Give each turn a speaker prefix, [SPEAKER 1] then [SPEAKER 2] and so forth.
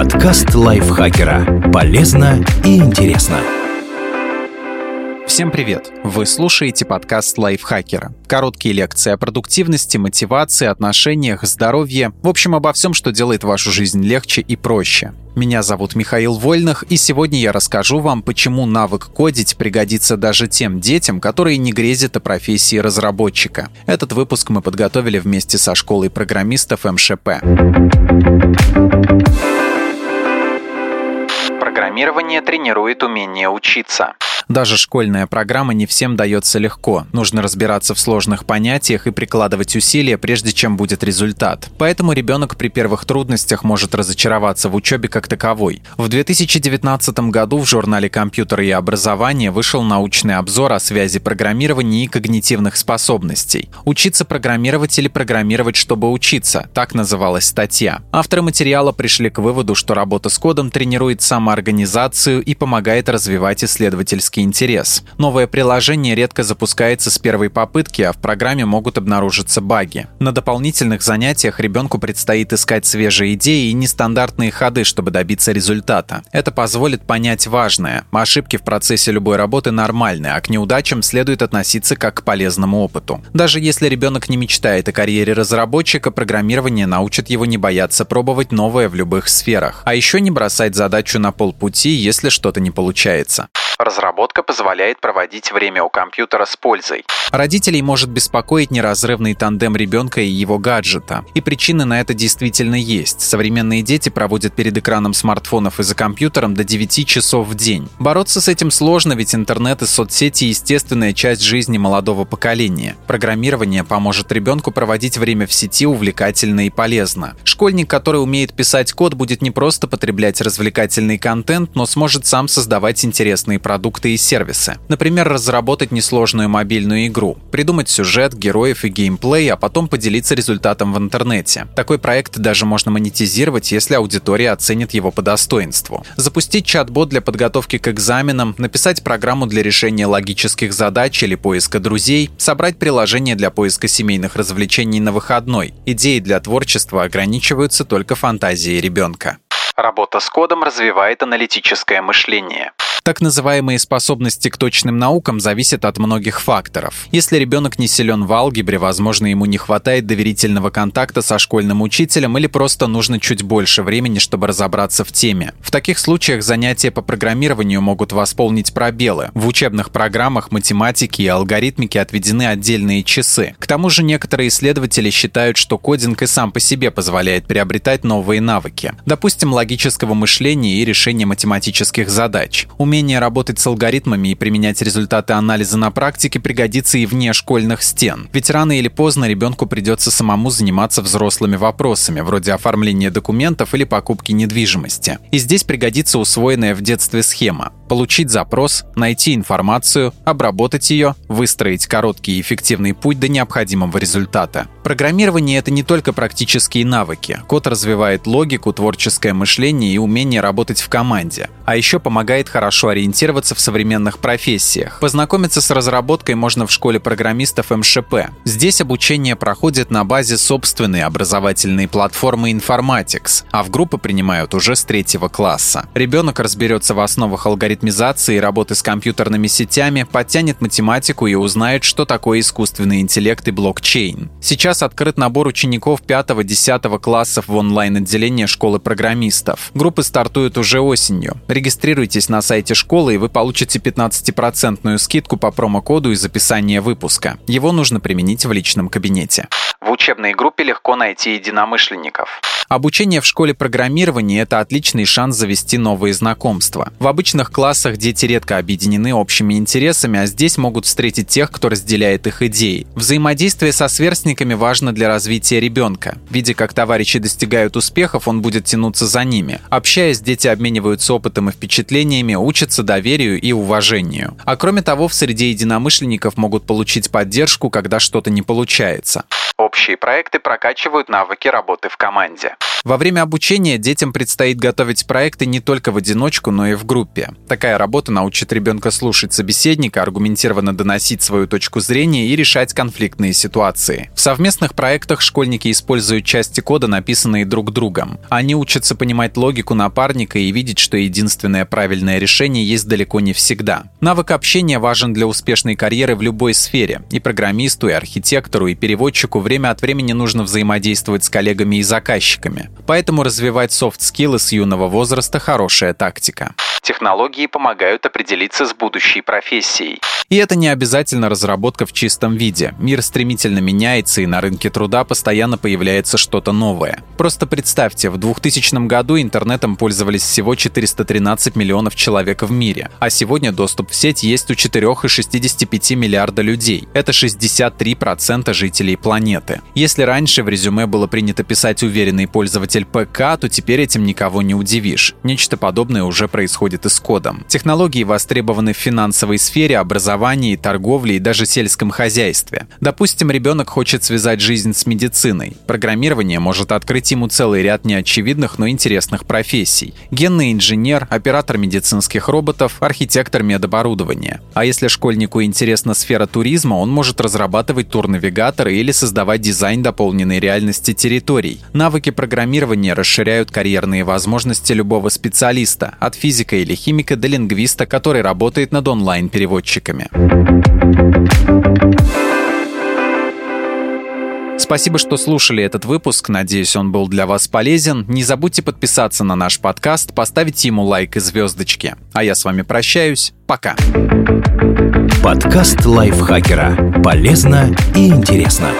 [SPEAKER 1] Подкаст лайфхакера. Полезно и интересно.
[SPEAKER 2] Всем привет! Вы слушаете подкаст лайфхакера. Короткие лекции о продуктивности, мотивации, отношениях, здоровье. В общем, обо всем, что делает вашу жизнь легче и проще. Меня зовут Михаил Вольных, и сегодня я расскажу вам, почему навык кодить пригодится даже тем детям, которые не грезят о профессии разработчика. Этот выпуск мы подготовили вместе со школой программистов МШП. Программирование тренирует умение учиться. Даже школьная программа не всем дается легко. Нужно разбираться в сложных понятиях и прикладывать усилия, прежде чем будет результат. Поэтому ребенок при первых трудностях может разочароваться в учебе как таковой. В 2019 году в журнале «Компьютеры и образование» вышел научный обзор о связи программирования и когнитивных способностей. «Учиться программировать или программировать, чтобы учиться» – так называлась статья. Авторы материала пришли к выводу, что работа с кодом тренирует самоорганизацию и помогает развивать исследовательские потребительский интерес. Новое приложение редко запускается с первой попытки, а в программе могут обнаружиться баги. На дополнительных занятиях ребенку предстоит искать свежие идеи и нестандартные ходы, чтобы добиться результата. Это позволит понять важное. Ошибки в процессе любой работы нормальны, а к неудачам следует относиться как к полезному опыту. Даже если ребенок не мечтает о карьере разработчика, программирование научит его не бояться пробовать новое в любых сферах. А еще не бросать задачу на полпути, если что-то не получается. Разработка позволяет проводить время у компьютера с пользой. Родителей может беспокоить неразрывный тандем ребенка и его гаджета. И причины на это действительно есть. Современные дети проводят перед экраном смартфонов и за компьютером до 9 часов в день. Бороться с этим сложно, ведь интернет и соцсети – естественная часть жизни молодого поколения. Программирование поможет ребенку проводить время в сети увлекательно и полезно. Школьник, который умеет писать код, будет не просто потреблять развлекательный контент, но сможет сам создавать интересные продукты и сервисы. Например, разработать несложную мобильную игру, придумать сюжет, героев и геймплей, а потом поделиться результатом в интернете. Такой проект даже можно монетизировать, если аудитория оценит его по достоинству. Запустить чат-бот для подготовки к экзаменам, написать программу для решения логических задач или поиска друзей, собрать приложение для поиска семейных развлечений на выходной. Идеи для творчества ограничиваются только фантазией ребенка. Работа с кодом развивает аналитическое мышление. Так называемые способности к точным наукам зависят от многих факторов. Если ребенок не силен в алгебре, возможно, ему не хватает доверительного контакта со школьным учителем или просто нужно чуть больше времени, чтобы разобраться в теме. В таких случаях занятия по программированию могут восполнить пробелы. В учебных программах математики и алгоритмики отведены отдельные часы. К тому же некоторые исследователи считают, что кодинг и сам по себе позволяет приобретать новые навыки. Допустим, логического мышления и решения математических задач. Умение работать с алгоритмами и применять результаты анализа на практике пригодится и вне школьных стен. Ведь рано или поздно ребенку придется самому заниматься взрослыми вопросами, вроде оформления документов или покупки недвижимости. И здесь пригодится усвоенная в детстве схема. Получить запрос, найти информацию, обработать ее, выстроить короткий и эффективный путь до необходимого результата. Программирование — это не только практические навыки. Код развивает логику, творческое мышление и умение работать в команде. А еще помогает хорошо хорошо ориентироваться в современных профессиях. Познакомиться с разработкой можно в школе программистов МШП. Здесь обучение проходит на базе собственной образовательной платформы Informatics, а в группы принимают уже с третьего класса. Ребенок разберется в основах алгоритмизации и работы с компьютерными сетями, подтянет математику и узнает, что такое искусственный интеллект и блокчейн. Сейчас открыт набор учеников 5-10 классов в онлайн-отделение школы программистов. Группы стартуют уже осенью. Регистрируйтесь на сайте сайте школы, и вы получите 15% скидку по промокоду из описания выпуска. Его нужно применить в личном кабинете. В учебной группе легко найти единомышленников. Обучение в школе программирования – это отличный шанс завести новые знакомства. В обычных классах дети редко объединены общими интересами, а здесь могут встретить тех, кто разделяет их идеи. Взаимодействие со сверстниками важно для развития ребенка. Видя, как товарищи достигают успехов, он будет тянуться за ними. Общаясь, дети обмениваются опытом и впечатлениями, учатся учатся доверию и уважению. А кроме того, в среде единомышленников могут получить поддержку, когда что-то не получается. Общие проекты прокачивают навыки работы в команде. Во время обучения детям предстоит готовить проекты не только в одиночку, но и в группе. Такая работа научит ребенка слушать собеседника, аргументированно доносить свою точку зрения и решать конфликтные ситуации. В совместных проектах школьники используют части кода, написанные друг другом. Они учатся понимать логику напарника и видеть, что единственное правильное решение есть далеко не всегда. Навык общения важен для успешной карьеры в любой сфере. И программисту, и архитектору, и переводчику время от времени нужно взаимодействовать с коллегами и заказчиками. Поэтому развивать софт-скиллы с юного возраста – хорошая тактика. Технологии помогают определиться с будущей профессией. И это не обязательно разработка в чистом виде. Мир стремительно меняется, и на рынке труда постоянно появляется что-то новое. Просто представьте, в 2000 году интернетом пользовались всего 413 миллионов человек в мире, а сегодня доступ в сеть есть у 4,65 миллиарда людей. Это 63% жителей планеты. Если раньше в резюме было принято писать уверенный пользователь ПК, то теперь этим никого не удивишь. Нечто подобное уже происходит и с кодом. Технологии востребованы в финансовой сфере, образовании, торговле и даже сельском хозяйстве. Допустим, ребенок хочет связать жизнь с медициной. Программирование может открыть ему целый ряд неочевидных, но интересных профессий. Генный инженер, оператор медицинских роботов, архитектор медоборудования. А если школьнику интересна сфера туризма, он может разрабатывать турнавигаторы или создавать дизайн дополненной реальности территорий. Навыки программирования расширяют карьерные возможности любого специалиста, от физика или химика до лингвиста, который работает над онлайн-переводчиками. Спасибо, что слушали этот выпуск. Надеюсь, он был для вас полезен. Не забудьте подписаться на наш подкаст, поставить ему лайк и звездочки. А я с вами прощаюсь. Пока.
[SPEAKER 1] Подкаст лайфхакера. Полезно и интересно.